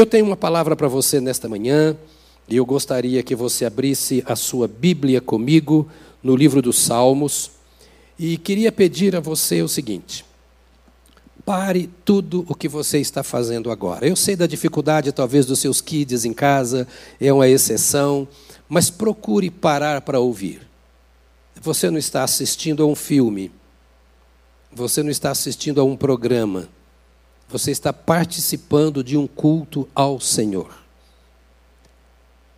Eu tenho uma palavra para você nesta manhã e eu gostaria que você abrisse a sua Bíblia comigo no livro dos Salmos e queria pedir a você o seguinte: pare tudo o que você está fazendo agora. Eu sei da dificuldade, talvez, dos seus kids em casa, é uma exceção, mas procure parar para ouvir. Você não está assistindo a um filme, você não está assistindo a um programa você está participando de um culto ao Senhor.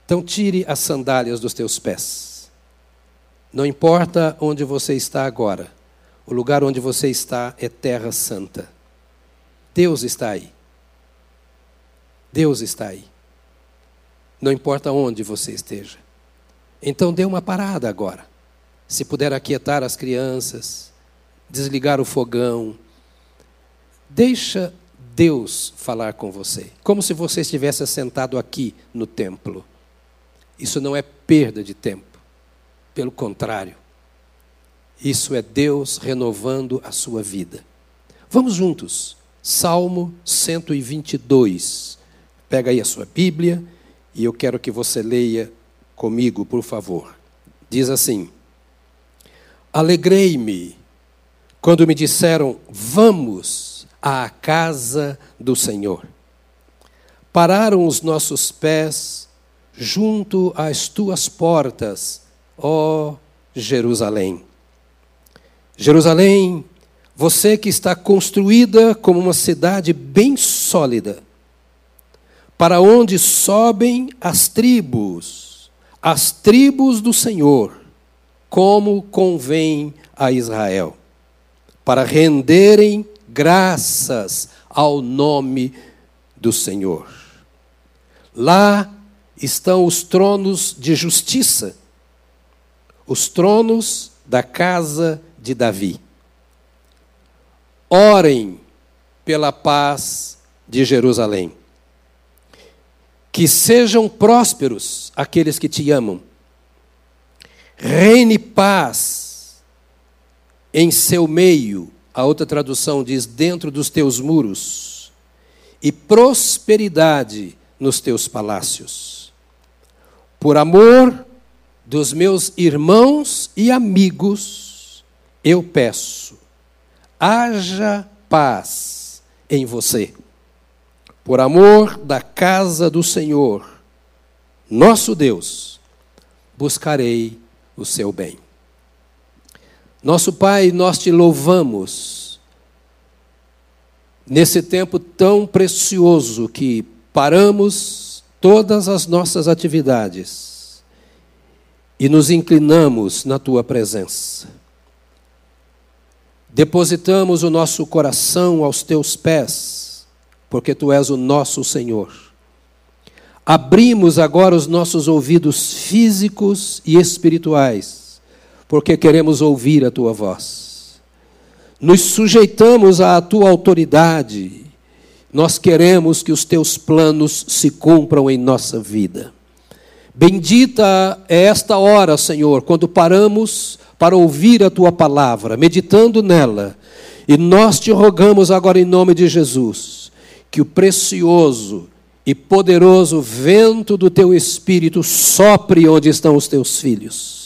Então, tire as sandálias dos teus pés. Não importa onde você está agora, o lugar onde você está é terra santa. Deus está aí. Deus está aí. Não importa onde você esteja. Então, dê uma parada agora. Se puder aquietar as crianças, desligar o fogão, deixa Deus falar com você, como se você estivesse sentado aqui no templo. Isso não é perda de tempo, pelo contrário, isso é Deus renovando a sua vida. Vamos juntos, Salmo 122. Pega aí a sua Bíblia e eu quero que você leia comigo, por favor. Diz assim: Alegrei-me quando me disseram, vamos à casa do Senhor. Pararam os nossos pés junto às tuas portas, ó Jerusalém. Jerusalém, você que está construída como uma cidade bem sólida, para onde sobem as tribos, as tribos do Senhor, como convém a Israel, para renderem graças ao nome do Senhor. Lá estão os tronos de justiça, os tronos da casa de Davi. Orem pela paz de Jerusalém. Que sejam prósperos aqueles que te amam. Reine paz em seu meio a outra tradução diz: dentro dos teus muros, e prosperidade nos teus palácios. Por amor dos meus irmãos e amigos, eu peço, haja paz em você. Por amor da casa do Senhor, nosso Deus, buscarei o seu bem. Nosso Pai, nós te louvamos nesse tempo tão precioso que paramos todas as nossas atividades e nos inclinamos na tua presença. Depositamos o nosso coração aos teus pés, porque tu és o nosso Senhor. Abrimos agora os nossos ouvidos físicos e espirituais porque queremos ouvir a tua voz. Nos sujeitamos à tua autoridade. Nós queremos que os teus planos se cumpram em nossa vida. Bendita é esta hora, Senhor, quando paramos para ouvir a tua palavra, meditando nela. E nós te rogamos agora em nome de Jesus, que o precioso e poderoso vento do teu espírito sopre onde estão os teus filhos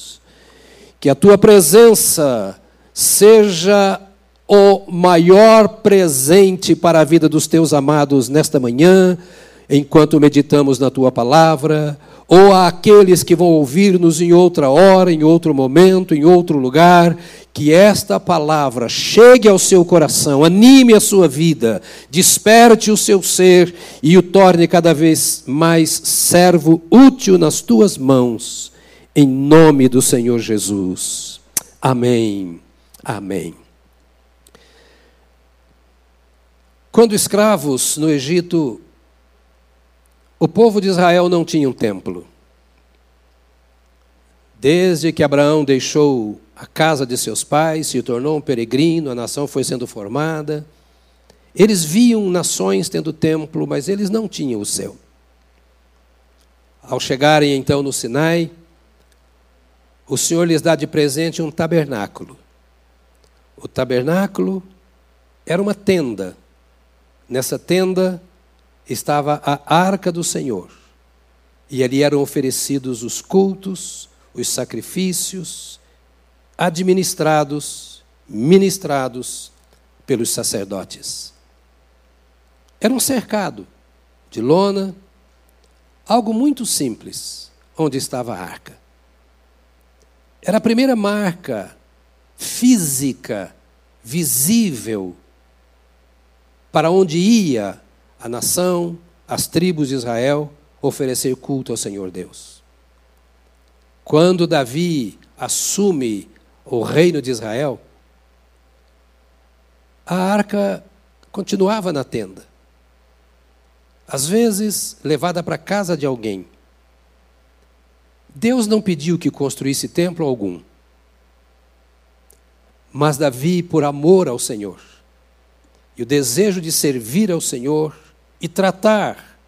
que a tua presença seja o maior presente para a vida dos teus amados nesta manhã, enquanto meditamos na tua palavra, ou àqueles que vão ouvir-nos em outra hora, em outro momento, em outro lugar, que esta palavra chegue ao seu coração, anime a sua vida, desperte o seu ser e o torne cada vez mais servo útil nas tuas mãos em nome do Senhor Jesus. Amém. Amém. Quando escravos no Egito, o povo de Israel não tinha um templo. Desde que Abraão deixou a casa de seus pais, se tornou um peregrino, a nação foi sendo formada. Eles viam nações tendo templo, mas eles não tinham o seu. Ao chegarem então no Sinai, o Senhor lhes dá de presente um tabernáculo. O tabernáculo era uma tenda. Nessa tenda estava a arca do Senhor. E ali eram oferecidos os cultos, os sacrifícios, administrados, ministrados pelos sacerdotes. Era um cercado de lona, algo muito simples, onde estava a arca. Era a primeira marca física, visível, para onde ia a nação, as tribos de Israel oferecer culto ao Senhor Deus. Quando Davi assume o reino de Israel, a arca continuava na tenda. Às vezes, levada para a casa de alguém. Deus não pediu que construísse templo algum. Mas Davi, por amor ao Senhor, e o desejo de servir ao Senhor e tratar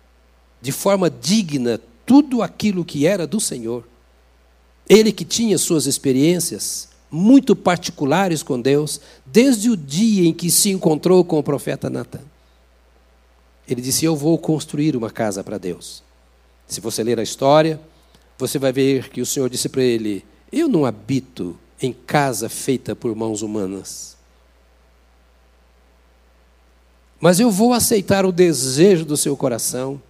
de forma digna tudo aquilo que era do Senhor, ele que tinha suas experiências muito particulares com Deus, desde o dia em que se encontrou com o profeta Natan. Ele disse: Eu vou construir uma casa para Deus. Se você ler a história, você vai ver que o Senhor disse para ele: Eu não habito em casa feita por mãos humanas. Mas eu vou aceitar o desejo do seu coração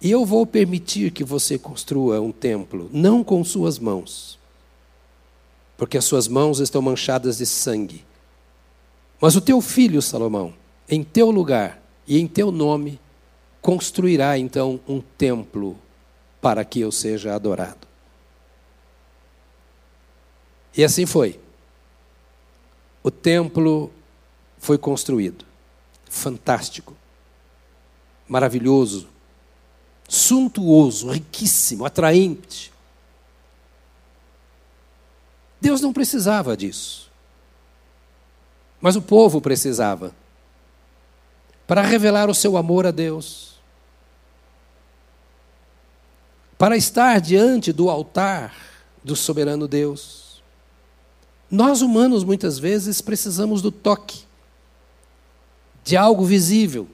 e eu vou permitir que você construa um templo, não com suas mãos, porque as suas mãos estão manchadas de sangue. Mas o teu filho, Salomão, em teu lugar e em teu nome, construirá então um templo para que eu seja adorado. E assim foi. O templo foi construído. Fantástico. Maravilhoso. Suntuoso, riquíssimo, atraente. Deus não precisava disso. Mas o povo precisava. Para revelar o seu amor a Deus. Para estar diante do altar do soberano Deus. Nós humanos muitas vezes precisamos do toque, de algo visível,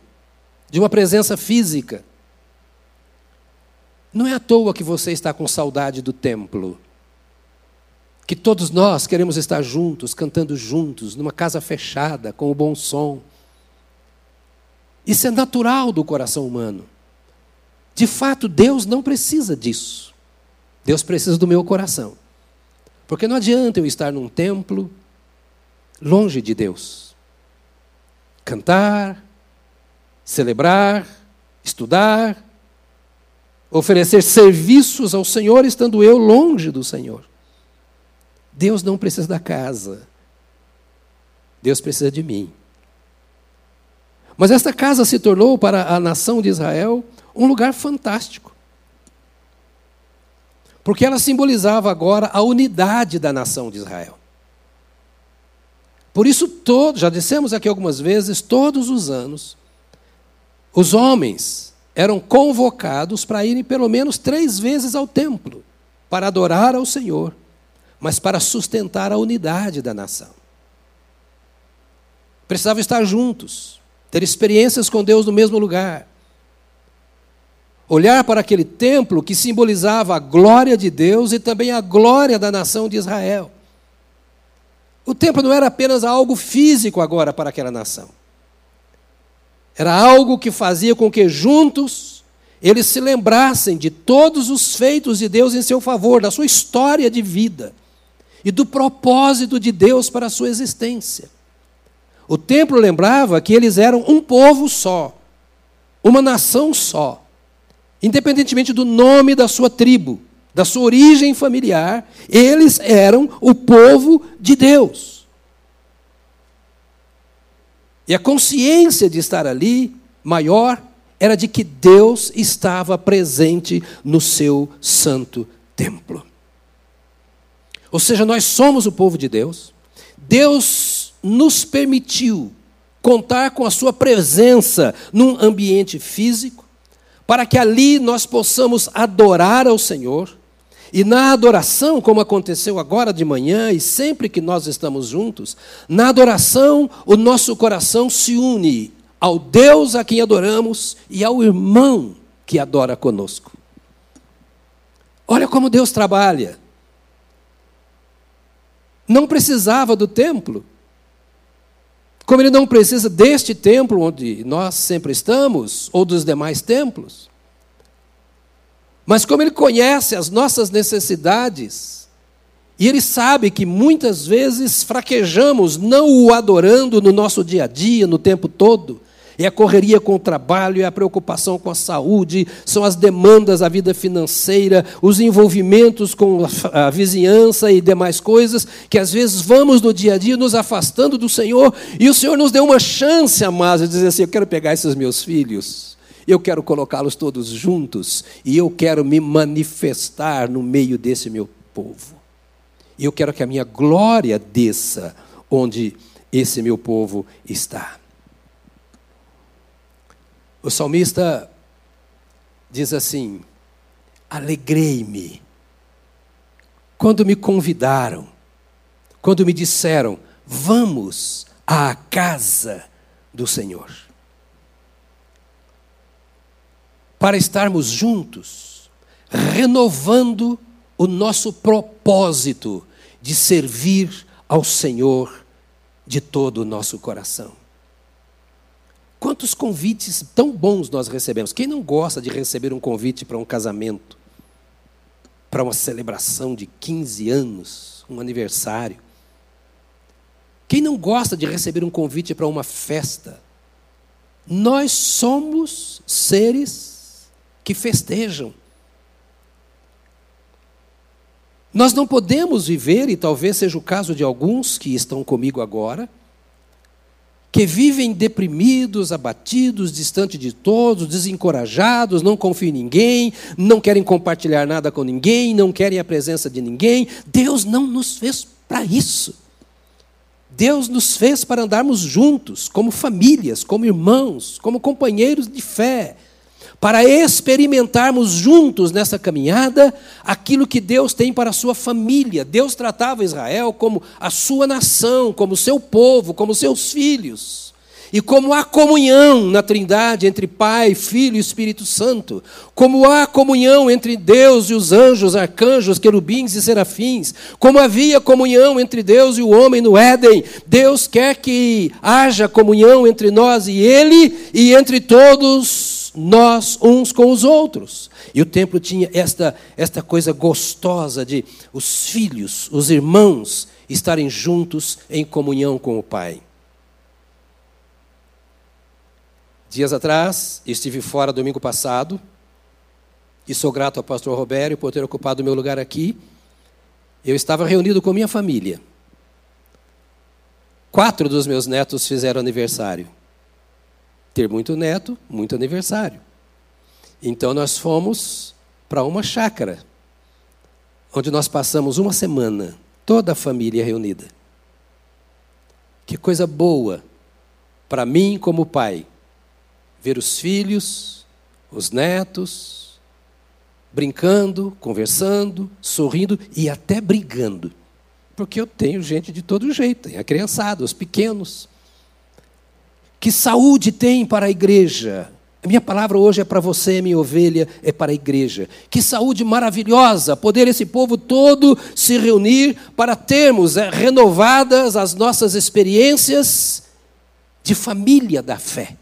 de uma presença física. Não é à toa que você está com saudade do templo que todos nós queremos estar juntos, cantando juntos, numa casa fechada, com o bom som. Isso é natural do coração humano. De fato, Deus não precisa disso. Deus precisa do meu coração. Porque não adianta eu estar num templo longe de Deus. Cantar, celebrar, estudar, oferecer serviços ao Senhor estando eu longe do Senhor. Deus não precisa da casa. Deus precisa de mim. Mas esta casa se tornou para a nação de Israel um lugar fantástico. Porque ela simbolizava agora a unidade da nação de Israel. Por isso, todo, já dissemos aqui algumas vezes, todos os anos, os homens eram convocados para irem pelo menos três vezes ao templo para adorar ao Senhor mas para sustentar a unidade da nação. Precisavam estar juntos, ter experiências com Deus no mesmo lugar. Olhar para aquele templo que simbolizava a glória de Deus e também a glória da nação de Israel. O templo não era apenas algo físico agora para aquela nação. Era algo que fazia com que juntos eles se lembrassem de todos os feitos de Deus em seu favor, da sua história de vida e do propósito de Deus para a sua existência. O templo lembrava que eles eram um povo só, uma nação só, independentemente do nome da sua tribo, da sua origem familiar, eles eram o povo de Deus. E a consciência de estar ali, maior, era de que Deus estava presente no seu santo templo. Ou seja, nós somos o povo de Deus. Deus nos permitiu contar com a sua presença num ambiente físico, para que ali nós possamos adorar ao Senhor. E na adoração, como aconteceu agora de manhã e sempre que nós estamos juntos, na adoração o nosso coração se une ao Deus a quem adoramos e ao irmão que adora conosco. Olha como Deus trabalha. Não precisava do templo. Como ele não precisa deste templo onde nós sempre estamos, ou dos demais templos. Mas como ele conhece as nossas necessidades, e ele sabe que muitas vezes fraquejamos não o adorando no nosso dia a dia, no tempo todo, é a correria com o trabalho, é a preocupação com a saúde, são as demandas da vida financeira, os envolvimentos com a vizinhança e demais coisas, que às vezes vamos no dia a dia nos afastando do Senhor, e o Senhor nos deu uma chance, amados, de dizer assim: eu quero pegar esses meus filhos. Eu quero colocá-los todos juntos e eu quero me manifestar no meio desse meu povo. E eu quero que a minha glória desça onde esse meu povo está. O salmista diz assim: Alegrei-me quando me convidaram, quando me disseram, vamos à casa do Senhor. Para estarmos juntos, renovando o nosso propósito de servir ao Senhor de todo o nosso coração. Quantos convites tão bons nós recebemos? Quem não gosta de receber um convite para um casamento, para uma celebração de 15 anos, um aniversário? Quem não gosta de receber um convite para uma festa? Nós somos seres que festejam. Nós não podemos viver, e talvez seja o caso de alguns que estão comigo agora, que vivem deprimidos, abatidos, distante de todos, desencorajados, não confiam em ninguém, não querem compartilhar nada com ninguém, não querem a presença de ninguém. Deus não nos fez para isso. Deus nos fez para andarmos juntos, como famílias, como irmãos, como companheiros de fé para experimentarmos juntos nessa caminhada aquilo que Deus tem para a sua família. Deus tratava Israel como a sua nação, como seu povo, como seus filhos. E como há comunhão na Trindade entre Pai, Filho e Espírito Santo, como há comunhão entre Deus e os anjos, arcanjos, querubins e serafins, como havia comunhão entre Deus e o homem no Éden, Deus quer que haja comunhão entre nós e Ele e entre todos nós uns com os outros. E o templo tinha esta, esta coisa gostosa de os filhos, os irmãos, estarem juntos em comunhão com o Pai. Dias atrás, estive fora domingo passado, e sou grato ao pastor Robério por ter ocupado o meu lugar aqui. Eu estava reunido com minha família. Quatro dos meus netos fizeram aniversário ter muito neto, muito aniversário. Então nós fomos para uma chácara, onde nós passamos uma semana, toda a família reunida. Que coisa boa para mim como pai, ver os filhos, os netos, brincando, conversando, sorrindo e até brigando. Porque eu tenho gente de todo jeito, tem a criançada, os pequenos. Que saúde tem para a igreja? A minha palavra hoje é para você, minha ovelha, é para a igreja. Que saúde maravilhosa poder esse povo todo se reunir para termos é, renovadas as nossas experiências de família da fé.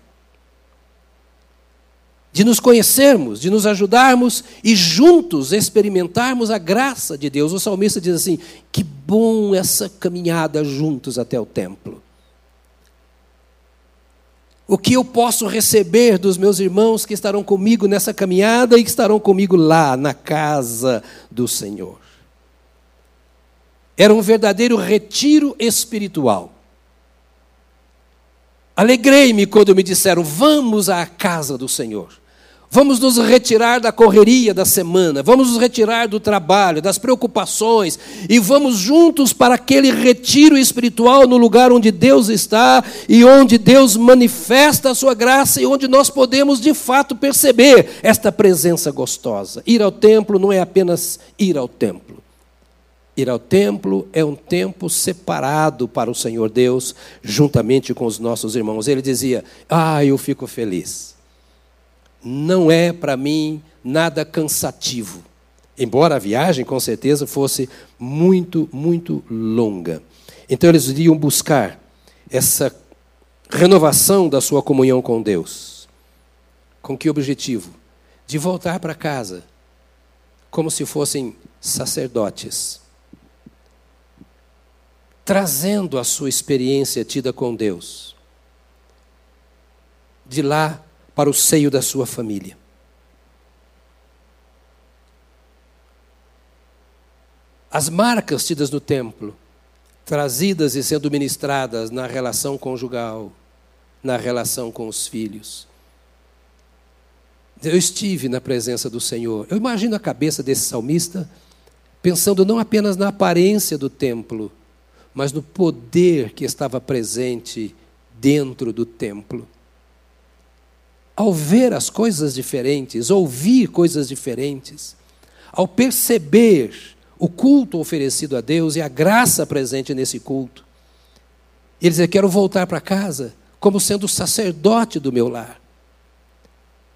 De nos conhecermos, de nos ajudarmos e juntos experimentarmos a graça de Deus. O salmista diz assim: que bom essa caminhada juntos até o templo. O que eu posso receber dos meus irmãos que estarão comigo nessa caminhada e que estarão comigo lá na casa do Senhor? Era um verdadeiro retiro espiritual. Alegrei-me quando me disseram: Vamos à casa do Senhor. Vamos nos retirar da correria da semana, vamos nos retirar do trabalho, das preocupações e vamos juntos para aquele retiro espiritual no lugar onde Deus está e onde Deus manifesta a sua graça e onde nós podemos de fato perceber esta presença gostosa. Ir ao templo não é apenas ir ao templo. Ir ao templo é um tempo separado para o Senhor Deus, juntamente com os nossos irmãos. Ele dizia: Ah, eu fico feliz. Não é para mim nada cansativo. Embora a viagem, com certeza, fosse muito, muito longa. Então eles iriam buscar essa renovação da sua comunhão com Deus. Com que objetivo? De voltar para casa como se fossem sacerdotes, trazendo a sua experiência tida com Deus, de lá para o seio da sua família. As marcas tidas no templo, trazidas e sendo ministradas na relação conjugal, na relação com os filhos. Eu estive na presença do Senhor. Eu imagino a cabeça desse salmista pensando não apenas na aparência do templo, mas no poder que estava presente dentro do templo. Ao ver as coisas diferentes, ouvir coisas diferentes, ao perceber o culto oferecido a Deus e a graça presente nesse culto, ele diz: Quero voltar para casa como sendo o sacerdote do meu lar.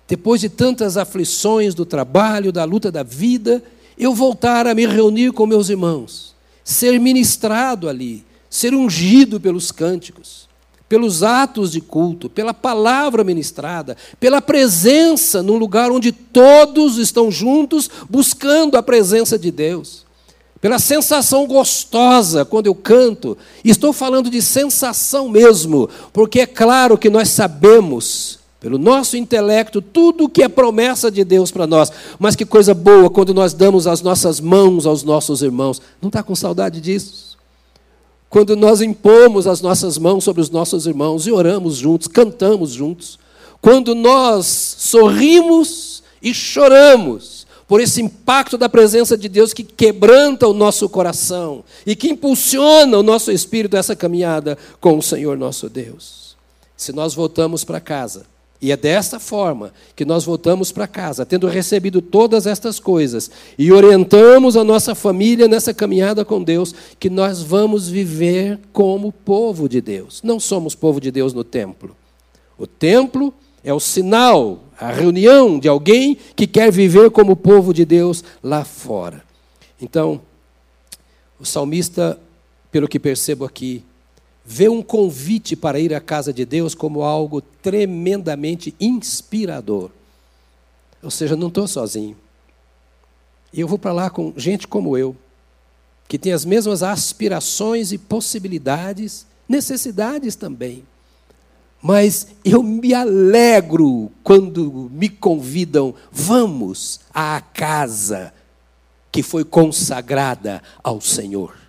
Depois de tantas aflições do trabalho, da luta da vida, eu voltar a me reunir com meus irmãos, ser ministrado ali, ser ungido pelos cânticos, pelos atos de culto, pela palavra ministrada, pela presença num lugar onde todos estão juntos buscando a presença de Deus pela sensação gostosa quando eu canto. estou falando de sensação mesmo, porque é claro que nós sabemos, pelo nosso intelecto, tudo o que é promessa de Deus para nós. Mas que coisa boa quando nós damos as nossas mãos aos nossos irmãos. Não está com saudade disso? Quando nós impomos as nossas mãos sobre os nossos irmãos e oramos juntos, cantamos juntos. Quando nós sorrimos e choramos por esse impacto da presença de Deus que quebranta o nosso coração e que impulsiona o nosso espírito essa caminhada com o Senhor nosso Deus. Se nós voltamos para casa, e é desta forma que nós voltamos para casa, tendo recebido todas estas coisas e orientamos a nossa família nessa caminhada com Deus, que nós vamos viver como povo de Deus. Não somos povo de Deus no templo. O templo é o sinal, a reunião de alguém que quer viver como povo de Deus lá fora. Então, o salmista, pelo que percebo aqui, vê um convite para ir à casa de Deus como algo tremendamente inspirador. Ou seja, não estou sozinho. E eu vou para lá com gente como eu, que tem as mesmas aspirações e possibilidades, necessidades também. Mas eu me alegro quando me convidam, vamos à casa que foi consagrada ao Senhor.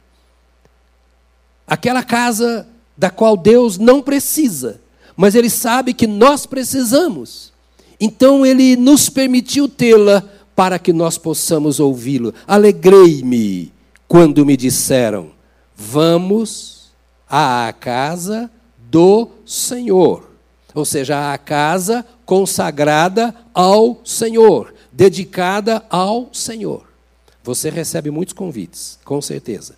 Aquela casa da qual Deus não precisa, mas Ele sabe que nós precisamos. Então Ele nos permitiu tê-la para que nós possamos ouvi-lo. Alegrei-me quando me disseram: vamos à casa do Senhor. Ou seja, a casa consagrada ao Senhor, dedicada ao Senhor. Você recebe muitos convites, com certeza.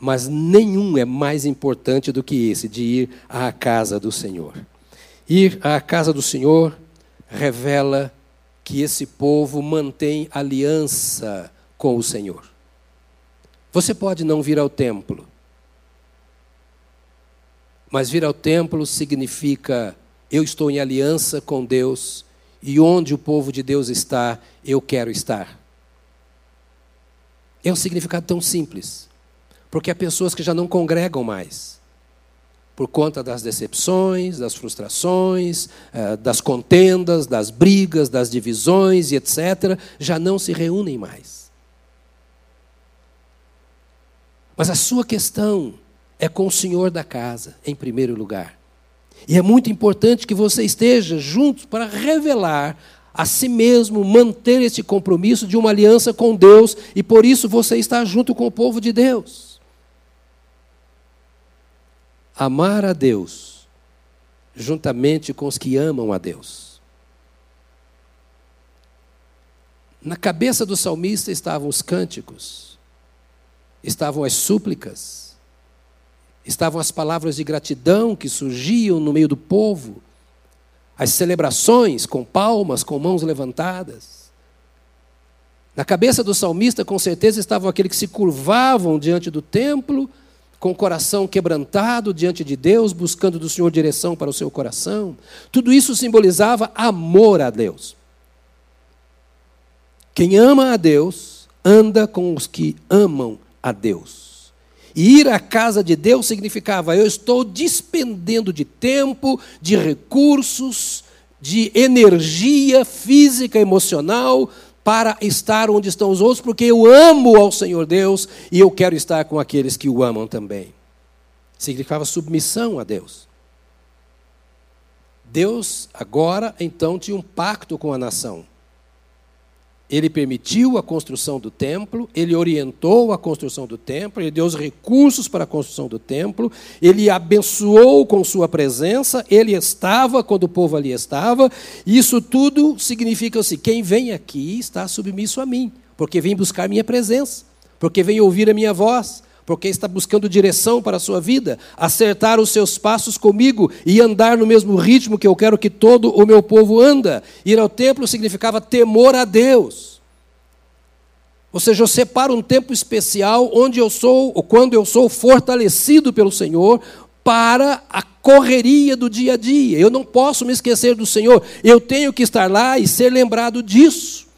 Mas nenhum é mais importante do que esse, de ir à casa do Senhor. Ir à casa do Senhor revela que esse povo mantém aliança com o Senhor. Você pode não vir ao templo, mas vir ao templo significa eu estou em aliança com Deus e onde o povo de Deus está, eu quero estar. É um significado tão simples, porque há pessoas que já não congregam mais, por conta das decepções, das frustrações, eh, das contendas, das brigas, das divisões e etc., já não se reúnem mais. Mas a sua questão é com o senhor da casa, em primeiro lugar. E é muito importante que você esteja junto para revelar a si mesmo, manter esse compromisso de uma aliança com Deus, e por isso você está junto com o povo de Deus. Amar a Deus, juntamente com os que amam a Deus. Na cabeça do salmista estavam os cânticos, estavam as súplicas, estavam as palavras de gratidão que surgiam no meio do povo, as celebrações com palmas, com mãos levantadas. Na cabeça do salmista, com certeza, estavam aqueles que se curvavam diante do templo, com o coração quebrantado diante de Deus, buscando do Senhor direção para o seu coração. Tudo isso simbolizava amor a Deus. Quem ama a Deus, anda com os que amam a Deus. E ir à casa de Deus significava: eu estou despendendo de tempo, de recursos, de energia física, emocional, para estar onde estão os outros, porque eu amo ao Senhor Deus e eu quero estar com aqueles que o amam também. Significava submissão a Deus. Deus agora então tinha um pacto com a nação. Ele permitiu a construção do templo, ele orientou a construção do templo, ele deu os recursos para a construção do templo, ele abençoou com sua presença, ele estava quando o povo ali estava. Isso tudo significa assim: quem vem aqui está submisso a mim, porque vem buscar minha presença, porque vem ouvir a minha voz, porque está buscando direção para a sua vida, acertar os seus passos comigo e andar no mesmo ritmo que eu quero que todo o meu povo anda. Ir ao templo significava temor a Deus. Ou seja, eu separo um tempo especial onde eu sou, ou quando eu sou fortalecido pelo Senhor, para a correria do dia a dia. Eu não posso me esquecer do Senhor. Eu tenho que estar lá e ser lembrado disso.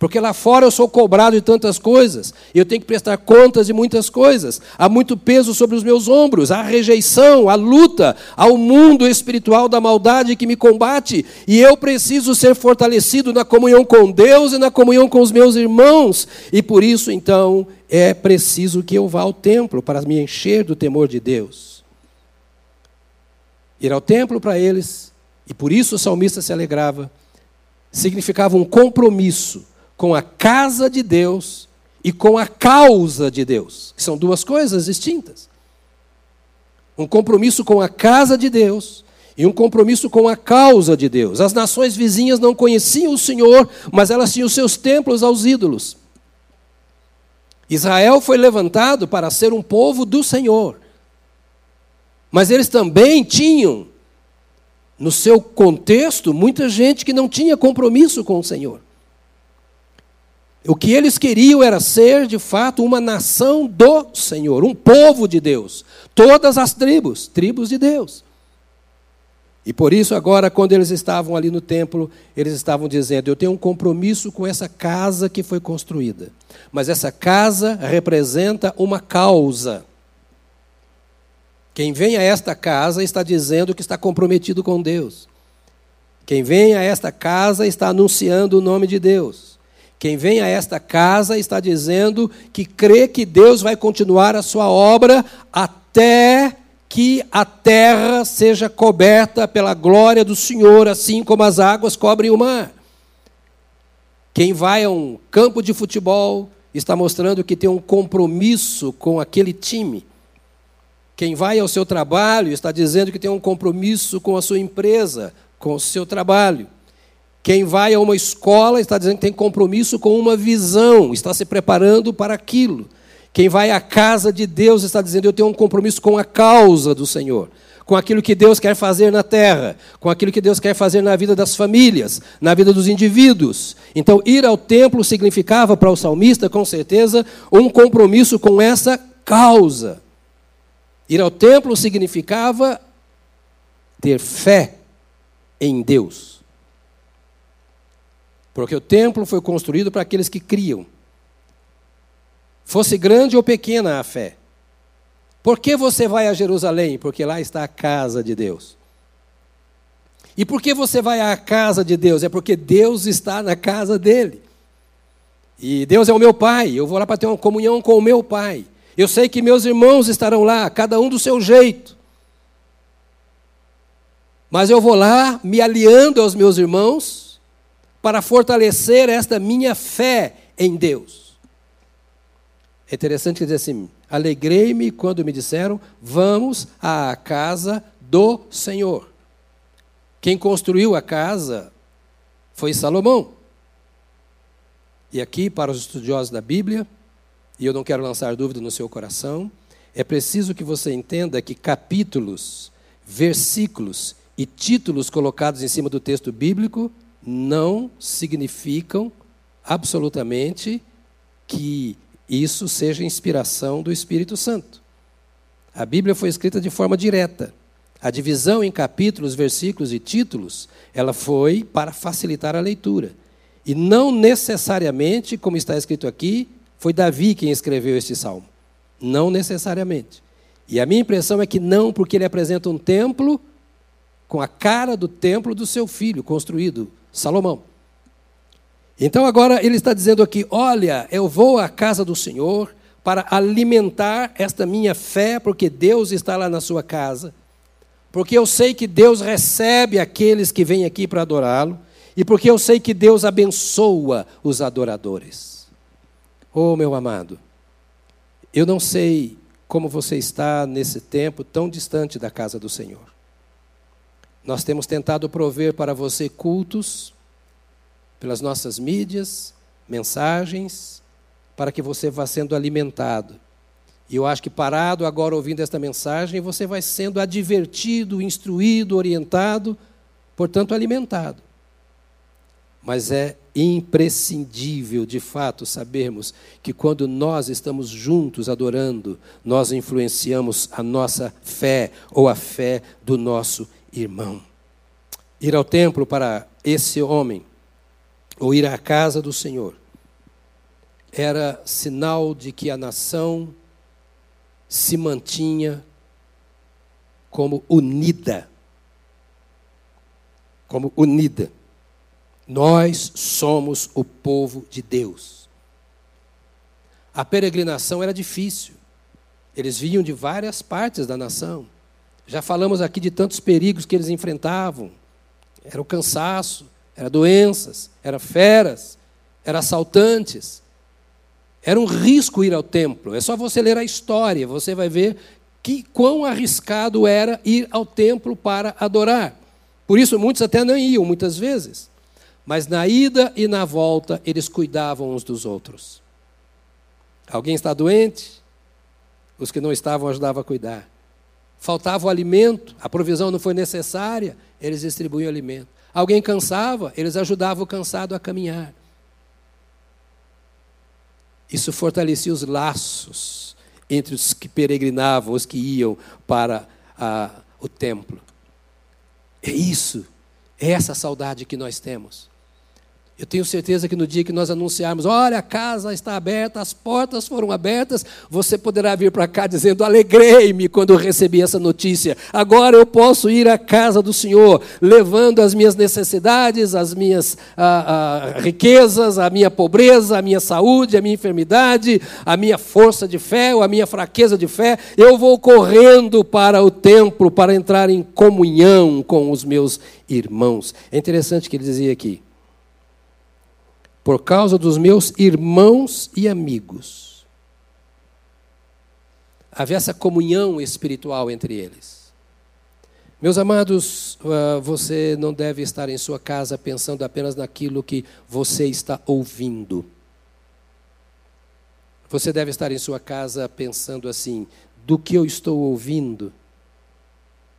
Porque lá fora eu sou cobrado de tantas coisas, eu tenho que prestar contas de muitas coisas, há muito peso sobre os meus ombros, há rejeição, há luta, há o mundo espiritual da maldade que me combate, e eu preciso ser fortalecido na comunhão com Deus e na comunhão com os meus irmãos, e por isso então é preciso que eu vá ao templo para me encher do temor de Deus. Ir ao templo para eles, e por isso o salmista se alegrava, significava um compromisso com a casa de Deus e com a causa de Deus, que são duas coisas distintas. Um compromisso com a casa de Deus e um compromisso com a causa de Deus. As nações vizinhas não conheciam o Senhor, mas elas tinham seus templos aos ídolos. Israel foi levantado para ser um povo do Senhor. Mas eles também tinham, no seu contexto, muita gente que não tinha compromisso com o Senhor. O que eles queriam era ser, de fato, uma nação do Senhor, um povo de Deus. Todas as tribos, tribos de Deus. E por isso, agora, quando eles estavam ali no templo, eles estavam dizendo: Eu tenho um compromisso com essa casa que foi construída. Mas essa casa representa uma causa. Quem vem a esta casa está dizendo que está comprometido com Deus. Quem vem a esta casa está anunciando o nome de Deus. Quem vem a esta casa está dizendo que crê que Deus vai continuar a sua obra até que a terra seja coberta pela glória do Senhor, assim como as águas cobrem o mar. Quem vai a um campo de futebol está mostrando que tem um compromisso com aquele time. Quem vai ao seu trabalho está dizendo que tem um compromisso com a sua empresa, com o seu trabalho. Quem vai a uma escola está dizendo que tem compromisso com uma visão, está se preparando para aquilo. Quem vai à casa de Deus está dizendo: Eu tenho um compromisso com a causa do Senhor, com aquilo que Deus quer fazer na terra, com aquilo que Deus quer fazer na vida das famílias, na vida dos indivíduos. Então, ir ao templo significava para o salmista, com certeza, um compromisso com essa causa. Ir ao templo significava ter fé em Deus. Porque o templo foi construído para aqueles que criam. Fosse grande ou pequena a fé. Por que você vai a Jerusalém? Porque lá está a casa de Deus. E por que você vai à casa de Deus? É porque Deus está na casa dele. E Deus é o meu pai, eu vou lá para ter uma comunhão com o meu pai. Eu sei que meus irmãos estarão lá, cada um do seu jeito. Mas eu vou lá me aliando aos meus irmãos para fortalecer esta minha fé em Deus. É interessante dizer assim: alegrei-me quando me disseram, vamos à casa do Senhor. Quem construiu a casa foi Salomão. E aqui, para os estudiosos da Bíblia, e eu não quero lançar dúvida no seu coração, é preciso que você entenda que capítulos, versículos e títulos colocados em cima do texto bíblico não significam absolutamente que isso seja inspiração do Espírito Santo. A Bíblia foi escrita de forma direta. A divisão em capítulos, versículos e títulos, ela foi para facilitar a leitura. E não necessariamente, como está escrito aqui, foi Davi quem escreveu este salmo. Não necessariamente. E a minha impressão é que não, porque ele apresenta um templo com a cara do templo do seu filho, construído, Salomão. Então agora ele está dizendo aqui: olha, eu vou à casa do Senhor para alimentar esta minha fé, porque Deus está lá na sua casa. Porque eu sei que Deus recebe aqueles que vêm aqui para adorá-lo e porque eu sei que Deus abençoa os adoradores. Oh, meu amado, eu não sei como você está nesse tempo tão distante da casa do Senhor. Nós temos tentado prover para você cultos pelas nossas mídias, mensagens, para que você vá sendo alimentado. E eu acho que parado agora ouvindo esta mensagem, você vai sendo advertido, instruído, orientado, portanto alimentado. Mas é imprescindível, de fato, sabermos que quando nós estamos juntos adorando, nós influenciamos a nossa fé ou a fé do nosso irmão. Ir ao templo para esse homem, ou ir à casa do Senhor, era sinal de que a nação se mantinha como unida. Como unida. Nós somos o povo de Deus. A peregrinação era difícil. Eles vinham de várias partes da nação. Já falamos aqui de tantos perigos que eles enfrentavam. Era o cansaço, era doenças, era feras, era assaltantes. Era um risco ir ao templo. É só você ler a história, você vai ver que quão arriscado era ir ao templo para adorar. Por isso muitos até não iam muitas vezes. Mas na ida e na volta, eles cuidavam uns dos outros. Alguém está doente? Os que não estavam ajudavam a cuidar. Faltava o alimento, a provisão não foi necessária, eles distribuíam alimento. Alguém cansava, eles ajudavam o cansado a caminhar. Isso fortalecia os laços entre os que peregrinavam, os que iam para a, o templo. É isso, é essa saudade que nós temos. Eu tenho certeza que no dia que nós anunciarmos, olha, a casa está aberta, as portas foram abertas, você poderá vir para cá dizendo: alegrei-me quando eu recebi essa notícia. Agora eu posso ir à casa do Senhor, levando as minhas necessidades, as minhas riquezas, a minha pobreza, a minha saúde, a minha enfermidade, a minha força de fé ou a minha fraqueza de fé. Eu vou correndo para o templo para entrar em comunhão com os meus irmãos. É interessante que ele dizia aqui por causa dos meus irmãos e amigos. Havia essa comunhão espiritual entre eles. Meus amados, ah, você não deve estar em sua casa pensando apenas naquilo que você está ouvindo. Você deve estar em sua casa pensando assim: do que eu estou ouvindo,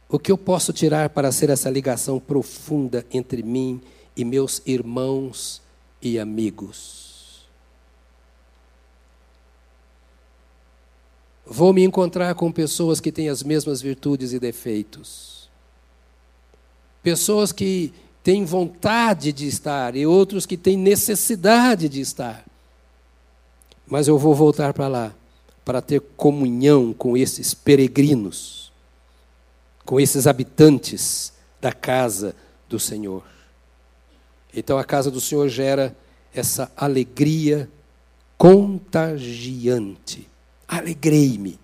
o que eu posso tirar para ser essa ligação profunda entre mim e meus irmãos e amigos. Vou me encontrar com pessoas que têm as mesmas virtudes e defeitos. Pessoas que têm vontade de estar e outros que têm necessidade de estar. Mas eu vou voltar para lá para ter comunhão com esses peregrinos, com esses habitantes da casa do Senhor. Então a casa do Senhor gera essa alegria contagiante. Alegrei-me.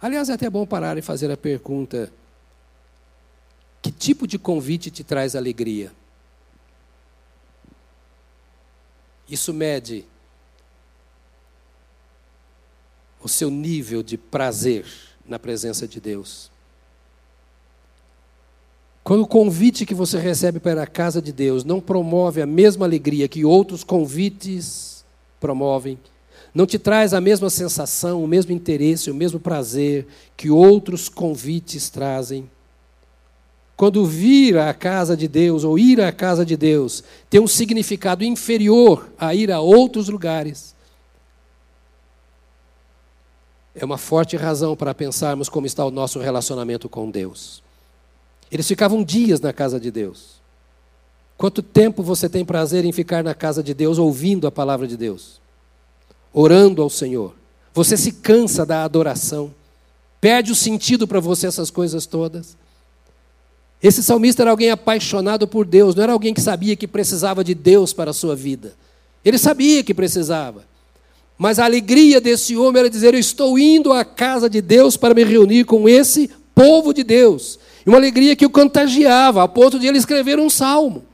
Aliás, é até bom parar e fazer a pergunta: que tipo de convite te traz alegria? Isso mede o seu nível de prazer na presença de Deus. Quando o convite que você recebe para a casa de Deus não promove a mesma alegria que outros convites promovem, não te traz a mesma sensação, o mesmo interesse, o mesmo prazer que outros convites trazem. Quando vir à casa de Deus ou ir à casa de Deus tem um significado inferior a ir a outros lugares, é uma forte razão para pensarmos como está o nosso relacionamento com Deus. Eles ficavam dias na casa de Deus. Quanto tempo você tem prazer em ficar na casa de Deus ouvindo a palavra de Deus? Orando ao Senhor. Você se cansa da adoração. Perde o sentido para você essas coisas todas. Esse salmista era alguém apaixonado por Deus, não era alguém que sabia que precisava de Deus para a sua vida. Ele sabia que precisava. Mas a alegria desse homem era dizer: Eu estou indo à casa de Deus para me reunir com esse povo de Deus. E uma alegria que o contagiava, a ponto de ele escrever um salmo.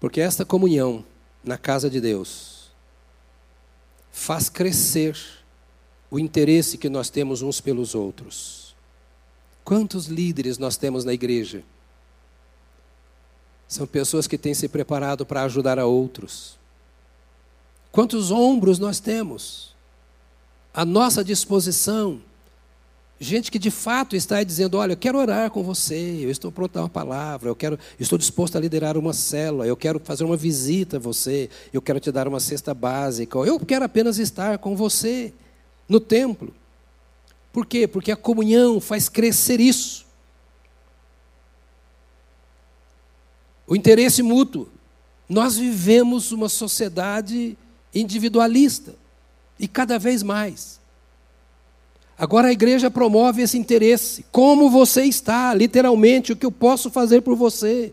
Porque esta comunhão na casa de Deus faz crescer o interesse que nós temos uns pelos outros. Quantos líderes nós temos na igreja? São pessoas que têm se preparado para ajudar a outros. Quantos ombros nós temos? À nossa disposição. Gente que de fato está dizendo: Olha, eu quero orar com você, eu estou pronto a dar uma palavra, eu quero, estou disposto a liderar uma célula, eu quero fazer uma visita a você, eu quero te dar uma cesta básica, eu quero apenas estar com você no templo. Por quê? Porque a comunhão faz crescer isso. O interesse mútuo. Nós vivemos uma sociedade individualista e cada vez mais. Agora a igreja promove esse interesse. Como você está, literalmente, o que eu posso fazer por você.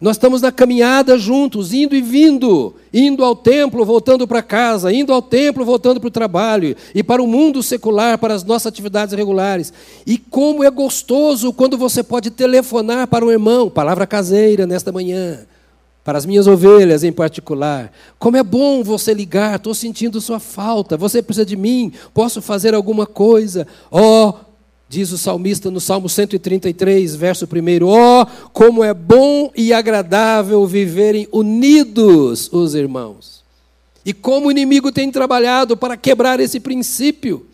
Nós estamos na caminhada juntos, indo e vindo, indo ao templo, voltando para casa, indo ao templo, voltando para o trabalho, e para o mundo secular, para as nossas atividades regulares. E como é gostoso quando você pode telefonar para um irmão, palavra caseira nesta manhã, para as minhas ovelhas em particular. Como é bom você ligar, estou sentindo sua falta, você precisa de mim, posso fazer alguma coisa. Ó, oh, Diz o salmista no Salmo 133, verso 1: Ó, oh, como é bom e agradável viverem unidos os irmãos. E como o inimigo tem trabalhado para quebrar esse princípio.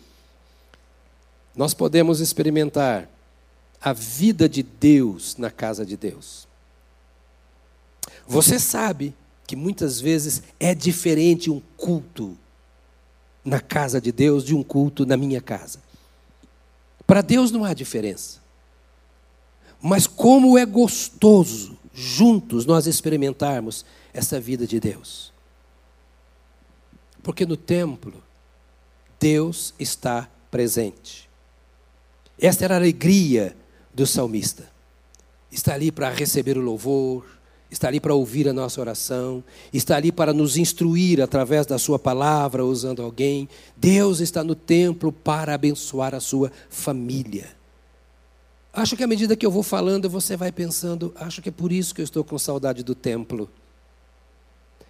Nós podemos experimentar a vida de Deus na casa de Deus. Você sabe que muitas vezes é diferente um culto na casa de Deus de um culto na minha casa. Para Deus não há diferença. Mas como é gostoso juntos nós experimentarmos essa vida de Deus. Porque no templo, Deus está presente. Esta era a alegria do salmista. Está ali para receber o louvor, está ali para ouvir a nossa oração, está ali para nos instruir através da Sua palavra, usando alguém. Deus está no templo para abençoar a sua família. Acho que à medida que eu vou falando, você vai pensando, acho que é por isso que eu estou com saudade do templo.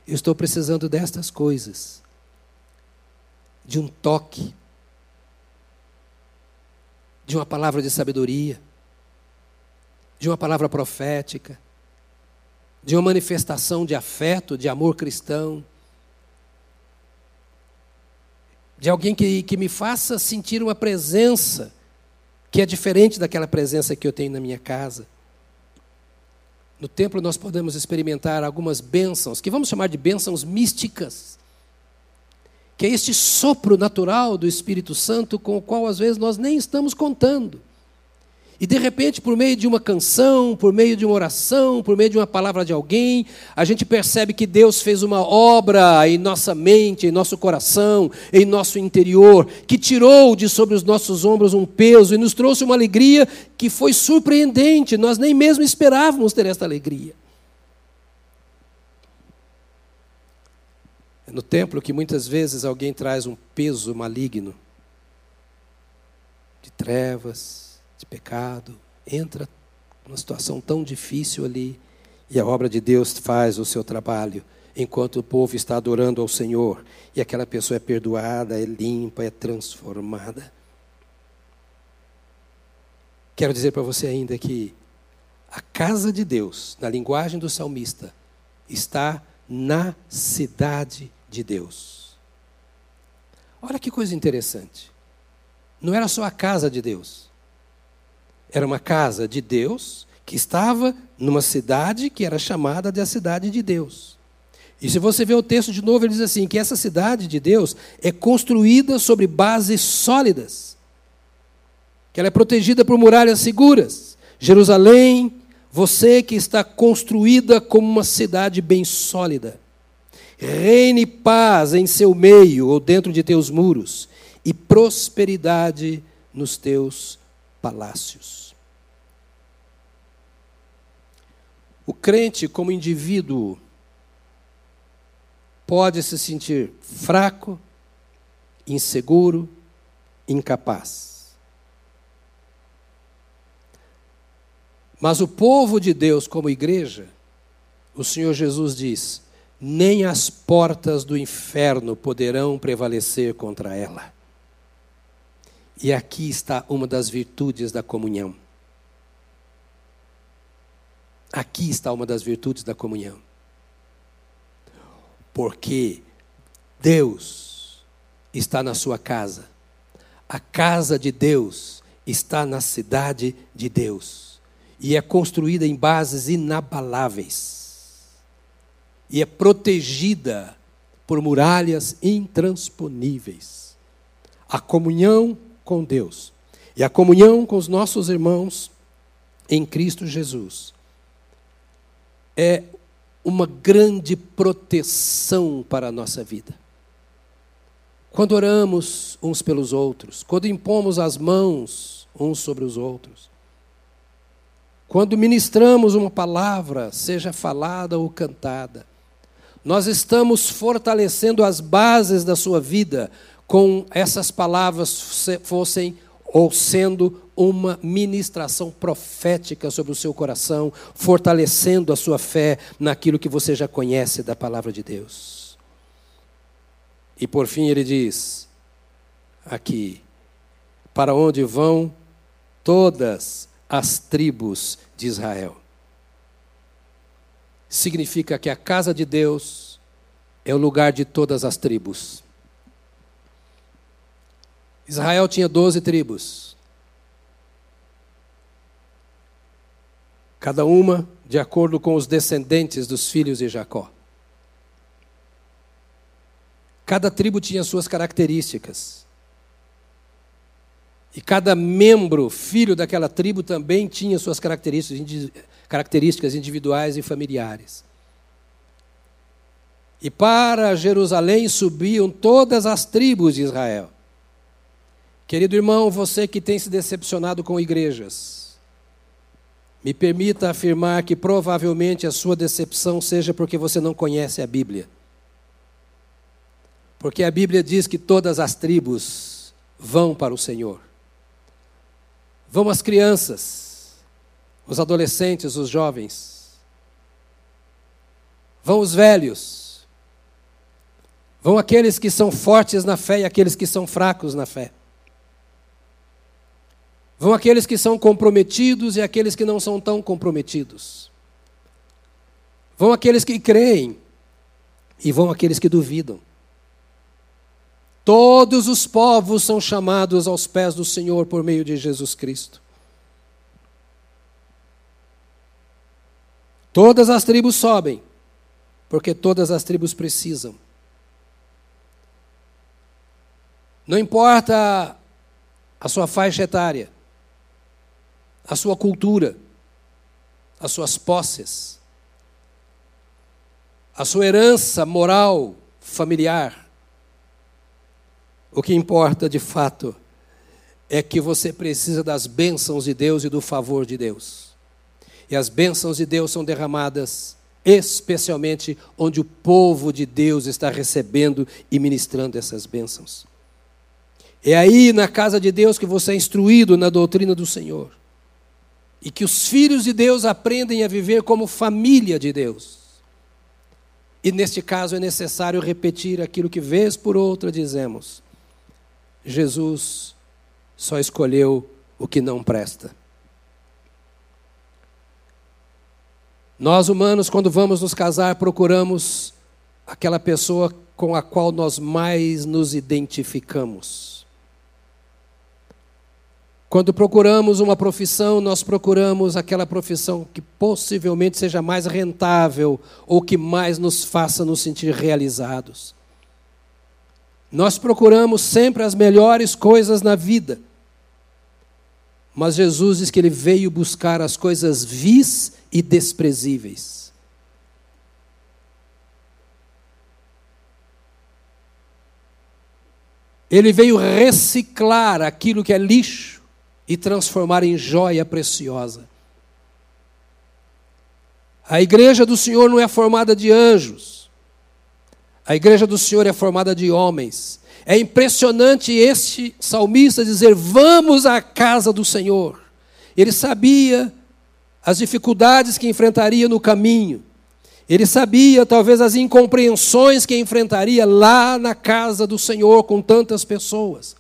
Eu estou precisando destas coisas. De um toque, de uma palavra de sabedoria, de uma palavra profética, de uma manifestação de afeto, de amor cristão, de alguém que, que me faça sentir uma presença que é diferente daquela presença que eu tenho na minha casa. No templo nós podemos experimentar algumas bênçãos, que vamos chamar de bênçãos místicas, que é este sopro natural do Espírito Santo com o qual às vezes nós nem estamos contando. E de repente, por meio de uma canção, por meio de uma oração, por meio de uma palavra de alguém, a gente percebe que Deus fez uma obra em nossa mente, em nosso coração, em nosso interior, que tirou de sobre os nossos ombros um peso e nos trouxe uma alegria que foi surpreendente. Nós nem mesmo esperávamos ter esta alegria. É no templo que muitas vezes alguém traz um peso maligno de trevas, de pecado, entra numa situação tão difícil ali e a obra de Deus faz o seu trabalho enquanto o povo está adorando ao Senhor e aquela pessoa é perdoada, é limpa, é transformada. Quero dizer para você ainda que A casa de Deus, na linguagem do salmista, está na cidade de Deus. Olha que coisa interessante. Não era só a casa de Deus. Era uma casa de Deus que estava numa cidade que era chamada de a cidade de Deus. E se você ver o texto de novo, ele diz assim: que essa cidade de Deus é construída sobre bases sólidas, que ela é protegida por muralhas seguras. Jerusalém, você que está construída como uma cidade bem sólida. Reine paz em seu meio ou dentro de teus muros, e prosperidade nos teus palácios. O crente, como indivíduo, pode se sentir fraco, inseguro, incapaz. Mas o povo de Deus, como igreja, o Senhor Jesus diz: nem as portas do inferno poderão prevalecer contra ela. E aqui está uma das virtudes da comunhão. Aqui está uma das virtudes da comunhão. Porque Deus está na sua casa. A casa de Deus está na cidade de Deus. E é construída em bases inabaláveis. E é protegida por muralhas intransponíveis. A comunhão com Deus e a comunhão com os nossos irmãos em Cristo Jesus é uma grande proteção para a nossa vida. Quando oramos uns pelos outros, quando impomos as mãos uns sobre os outros, quando ministramos uma palavra, seja falada ou cantada, nós estamos fortalecendo as bases da sua vida com essas palavras fossem ou sendo uma ministração profética sobre o seu coração, fortalecendo a sua fé naquilo que você já conhece da palavra de Deus. E por fim ele diz aqui: para onde vão todas as tribos de Israel. Significa que a casa de Deus é o lugar de todas as tribos. Israel tinha doze tribos. Cada uma de acordo com os descendentes dos filhos de Jacó. Cada tribo tinha suas características. E cada membro, filho daquela tribo, também tinha suas características individuais e familiares. E para Jerusalém subiam todas as tribos de Israel. Querido irmão, você que tem se decepcionado com igrejas, me permita afirmar que provavelmente a sua decepção seja porque você não conhece a Bíblia. Porque a Bíblia diz que todas as tribos vão para o Senhor. Vão as crianças, os adolescentes, os jovens. Vão os velhos. Vão aqueles que são fortes na fé e aqueles que são fracos na fé. Vão aqueles que são comprometidos e aqueles que não são tão comprometidos. Vão aqueles que creem e vão aqueles que duvidam. Todos os povos são chamados aos pés do Senhor por meio de Jesus Cristo. Todas as tribos sobem, porque todas as tribos precisam. Não importa a sua faixa etária, a sua cultura, as suas posses, a sua herança moral, familiar. O que importa de fato é que você precisa das bênçãos de Deus e do favor de Deus. E as bênçãos de Deus são derramadas especialmente onde o povo de Deus está recebendo e ministrando essas bênçãos. É aí na casa de Deus que você é instruído na doutrina do Senhor e que os filhos de Deus aprendem a viver como família de Deus. E neste caso é necessário repetir aquilo que vez por outra dizemos. Jesus só escolheu o que não presta. Nós humanos, quando vamos nos casar, procuramos aquela pessoa com a qual nós mais nos identificamos. Quando procuramos uma profissão, nós procuramos aquela profissão que possivelmente seja mais rentável ou que mais nos faça nos sentir realizados. Nós procuramos sempre as melhores coisas na vida. Mas Jesus diz que ele veio buscar as coisas vis e desprezíveis. Ele veio reciclar aquilo que é lixo e transformar em joia preciosa. A igreja do Senhor não é formada de anjos. A igreja do Senhor é formada de homens. É impressionante este salmista dizer: Vamos à casa do Senhor. Ele sabia as dificuldades que enfrentaria no caminho. Ele sabia, talvez, as incompreensões que enfrentaria lá na casa do Senhor com tantas pessoas.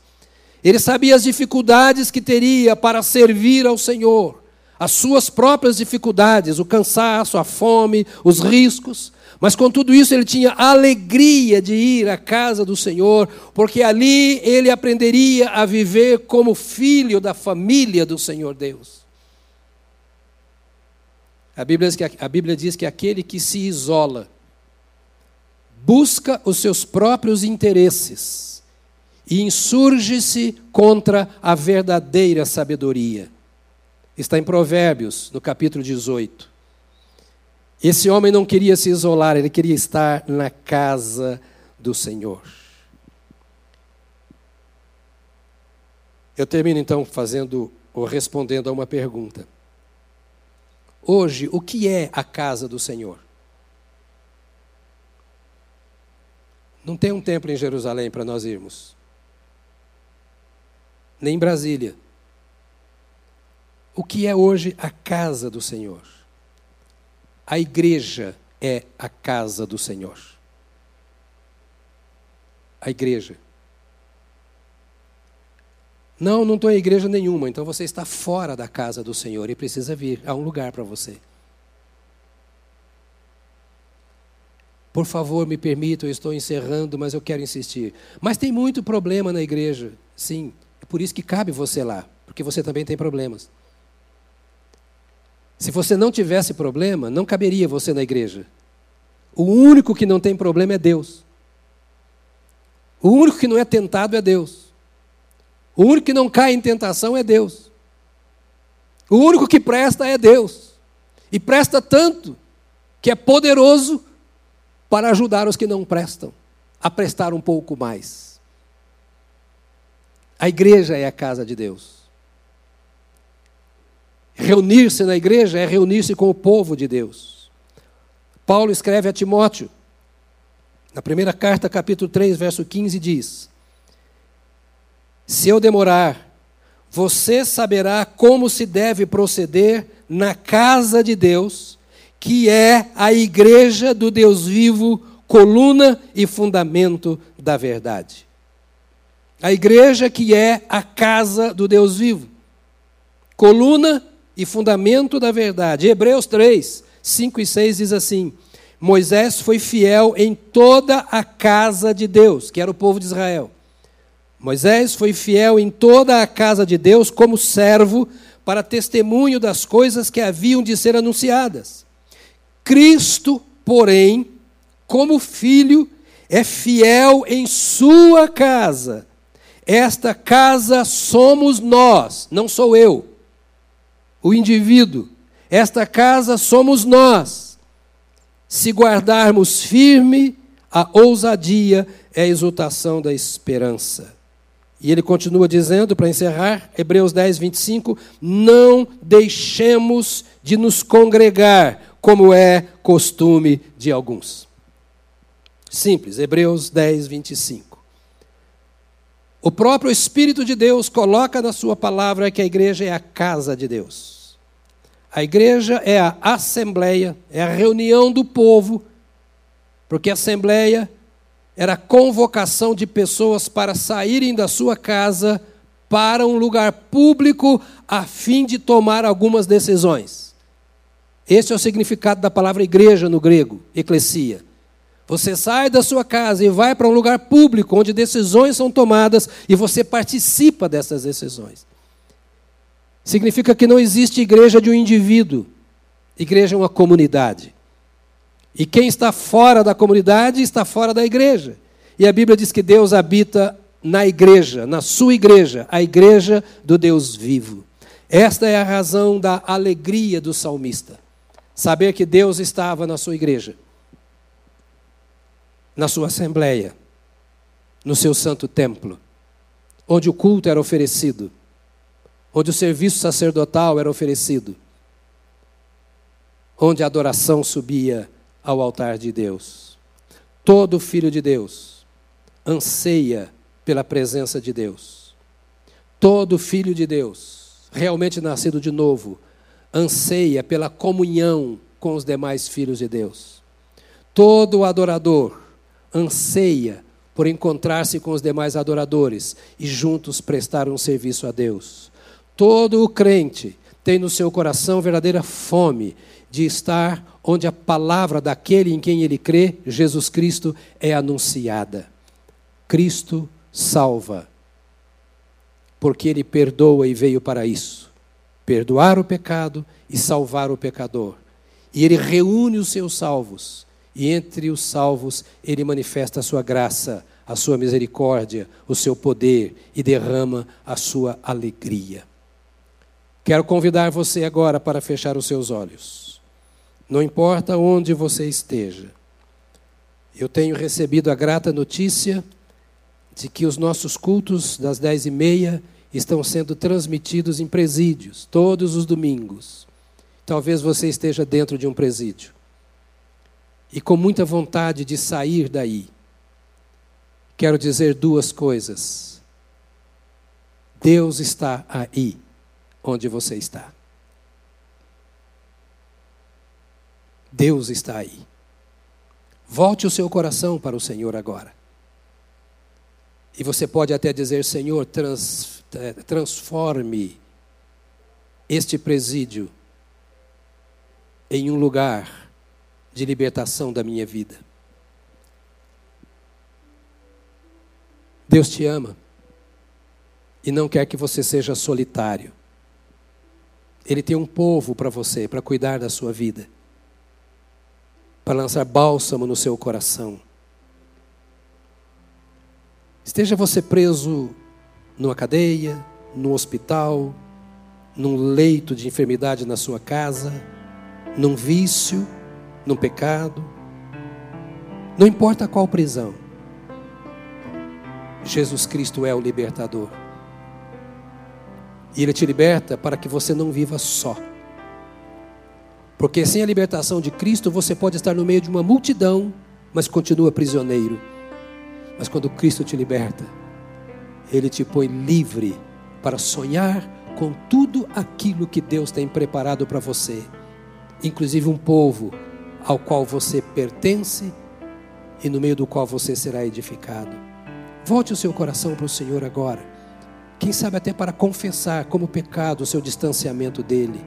Ele sabia as dificuldades que teria para servir ao Senhor, as suas próprias dificuldades, o cansaço, a fome, os riscos. Mas com tudo isso, ele tinha alegria de ir à casa do Senhor, porque ali ele aprenderia a viver como filho da família do Senhor Deus. A Bíblia, diz que, a Bíblia diz que aquele que se isola busca os seus próprios interesses e insurge-se contra a verdadeira sabedoria. Está em Provérbios, no capítulo 18. Esse homem não queria se isolar, ele queria estar na casa do Senhor. Eu termino então fazendo ou respondendo a uma pergunta. Hoje, o que é a casa do Senhor? Não tem um templo em Jerusalém para nós irmos. Nem em Brasília. O que é hoje a casa do Senhor? A igreja é a casa do Senhor. A igreja. Não, não estou em igreja nenhuma, então você está fora da casa do Senhor e precisa vir. Há um lugar para você. Por favor, me permita, eu estou encerrando, mas eu quero insistir. Mas tem muito problema na igreja. Sim, é por isso que cabe você lá, porque você também tem problemas. Se você não tivesse problema, não caberia você na igreja. O único que não tem problema é Deus. O único que não é tentado é Deus. O único que não cai em tentação é Deus. O único que presta é Deus. E presta tanto que é poderoso para ajudar os que não prestam a prestar um pouco mais. A igreja é a casa de Deus. Reunir-se na igreja é reunir-se com o povo de Deus. Paulo escreve a Timóteo, na primeira carta, capítulo 3, verso 15, diz: se eu demorar, você saberá como se deve proceder na casa de Deus, que é a igreja do Deus vivo, coluna e fundamento da verdade. A igreja que é a casa do Deus vivo, coluna e fundamento da verdade. Hebreus 3, 5 e 6 diz assim: Moisés foi fiel em toda a casa de Deus, que era o povo de Israel Moisés foi fiel em toda a casa de Deus como servo para testemunho das coisas que haviam de ser anunciadas. Cristo, porém, como filho, é fiel em sua casa. Esta casa somos nós, não sou eu, o indivíduo. Esta casa somos nós. Se guardarmos firme a ousadia é a exultação da esperança. E ele continua dizendo, para encerrar, Hebreus 10, 25: Não deixemos de nos congregar, como é costume de alguns. Simples, Hebreus 10, 25. O próprio Espírito de Deus coloca na Sua palavra que a igreja é a casa de Deus. A igreja é a assembleia, é a reunião do povo, porque a assembleia era convocação de pessoas para saírem da sua casa para um lugar público a fim de tomar algumas decisões. Esse é o significado da palavra igreja no grego, eclesia. Você sai da sua casa e vai para um lugar público onde decisões são tomadas e você participa dessas decisões. Significa que não existe igreja de um indivíduo, igreja é uma comunidade. E quem está fora da comunidade está fora da igreja. E a Bíblia diz que Deus habita na igreja, na sua igreja, a igreja do Deus vivo. Esta é a razão da alegria do salmista. Saber que Deus estava na sua igreja na sua assembleia, no seu santo templo, onde o culto era oferecido, onde o serviço sacerdotal era oferecido, onde a adoração subia ao altar de Deus. Todo filho de Deus anseia pela presença de Deus. Todo filho de Deus, realmente nascido de novo, anseia pela comunhão com os demais filhos de Deus. Todo adorador anseia por encontrar-se com os demais adoradores e juntos prestar um serviço a Deus. Todo o crente tem no seu coração verdadeira fome de estar onde a palavra daquele em quem ele crê, Jesus Cristo, é anunciada. Cristo salva, porque ele perdoa e veio para isso perdoar o pecado e salvar o pecador. E ele reúne os seus salvos e entre os salvos ele manifesta a sua graça, a sua misericórdia, o seu poder e derrama a sua alegria. Quero convidar você agora para fechar os seus olhos. Não importa onde você esteja, eu tenho recebido a grata notícia de que os nossos cultos das dez e meia estão sendo transmitidos em presídios, todos os domingos. Talvez você esteja dentro de um presídio e com muita vontade de sair daí, quero dizer duas coisas. Deus está aí, onde você está. Deus está aí. Volte o seu coração para o Senhor agora. E você pode até dizer: Senhor, trans, eh, transforme este presídio em um lugar de libertação da minha vida. Deus te ama e não quer que você seja solitário. Ele tem um povo para você, para cuidar da sua vida, para lançar bálsamo no seu coração. Esteja você preso numa cadeia, num hospital, num leito de enfermidade na sua casa, num vício, no pecado. Não importa qual prisão. Jesus Cristo é o libertador. E Ele te liberta para que você não viva só. Porque sem a libertação de Cristo, você pode estar no meio de uma multidão, mas continua prisioneiro. Mas quando Cristo te liberta, Ele te põe livre para sonhar com tudo aquilo que Deus tem preparado para você, inclusive um povo ao qual você pertence e no meio do qual você será edificado. Volte o seu coração para o Senhor agora. Quem sabe até para confessar como pecado o seu distanciamento dele,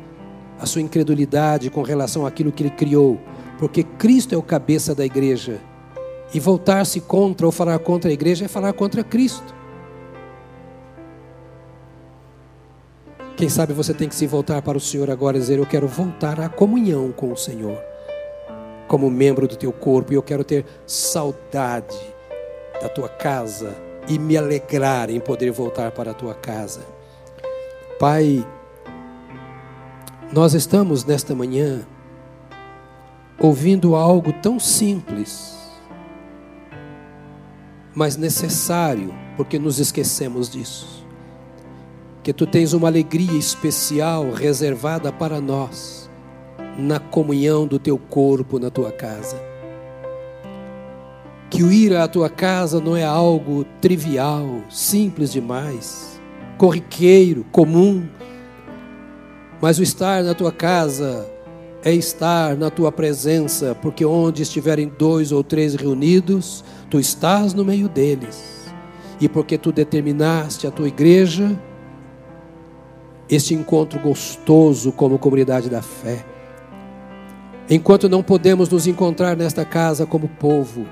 a sua incredulidade com relação àquilo que ele criou, porque Cristo é o cabeça da igreja. E voltar-se contra ou falar contra a igreja é falar contra Cristo. Quem sabe você tem que se voltar para o Senhor agora e dizer: Eu quero voltar à comunhão com o Senhor como membro do teu corpo, e eu quero ter saudade da tua casa e me alegrar em poder voltar para a tua casa. Pai, nós estamos nesta manhã ouvindo algo tão simples, mas necessário, porque nos esquecemos disso. Que tu tens uma alegria especial reservada para nós na comunhão do teu corpo na tua casa. Que o ir à tua casa não é algo trivial, simples demais, corriqueiro, comum, mas o estar na tua casa é estar na tua presença, porque onde estiverem dois ou três reunidos, tu estás no meio deles. E porque tu determinaste a tua igreja este encontro gostoso como comunidade da fé Enquanto não podemos nos encontrar nesta casa como povo,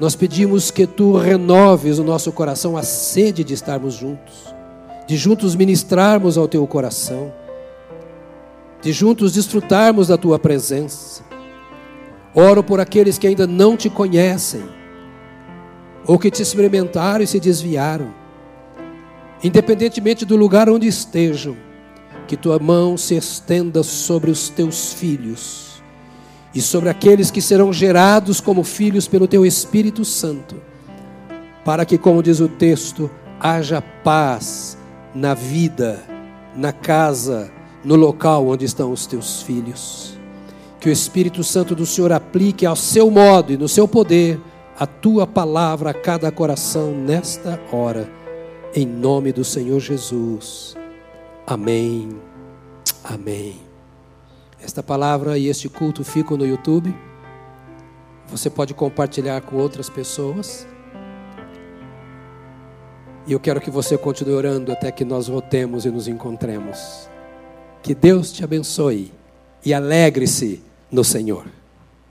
nós pedimos que tu renoves o nosso coração a sede de estarmos juntos, de juntos ministrarmos ao teu coração, de juntos desfrutarmos da tua presença. Oro por aqueles que ainda não te conhecem, ou que te experimentaram e se desviaram, independentemente do lugar onde estejam, que tua mão se estenda sobre os teus filhos e sobre aqueles que serão gerados como filhos pelo teu Espírito Santo, para que, como diz o texto, haja paz na vida, na casa, no local onde estão os teus filhos. Que o Espírito Santo do Senhor aplique ao seu modo e no seu poder a tua palavra a cada coração nesta hora, em nome do Senhor Jesus. Amém. Amém. Esta palavra e este culto ficam no YouTube. Você pode compartilhar com outras pessoas. E eu quero que você continue orando até que nós voltemos e nos encontremos. Que Deus te abençoe e alegre-se no Senhor.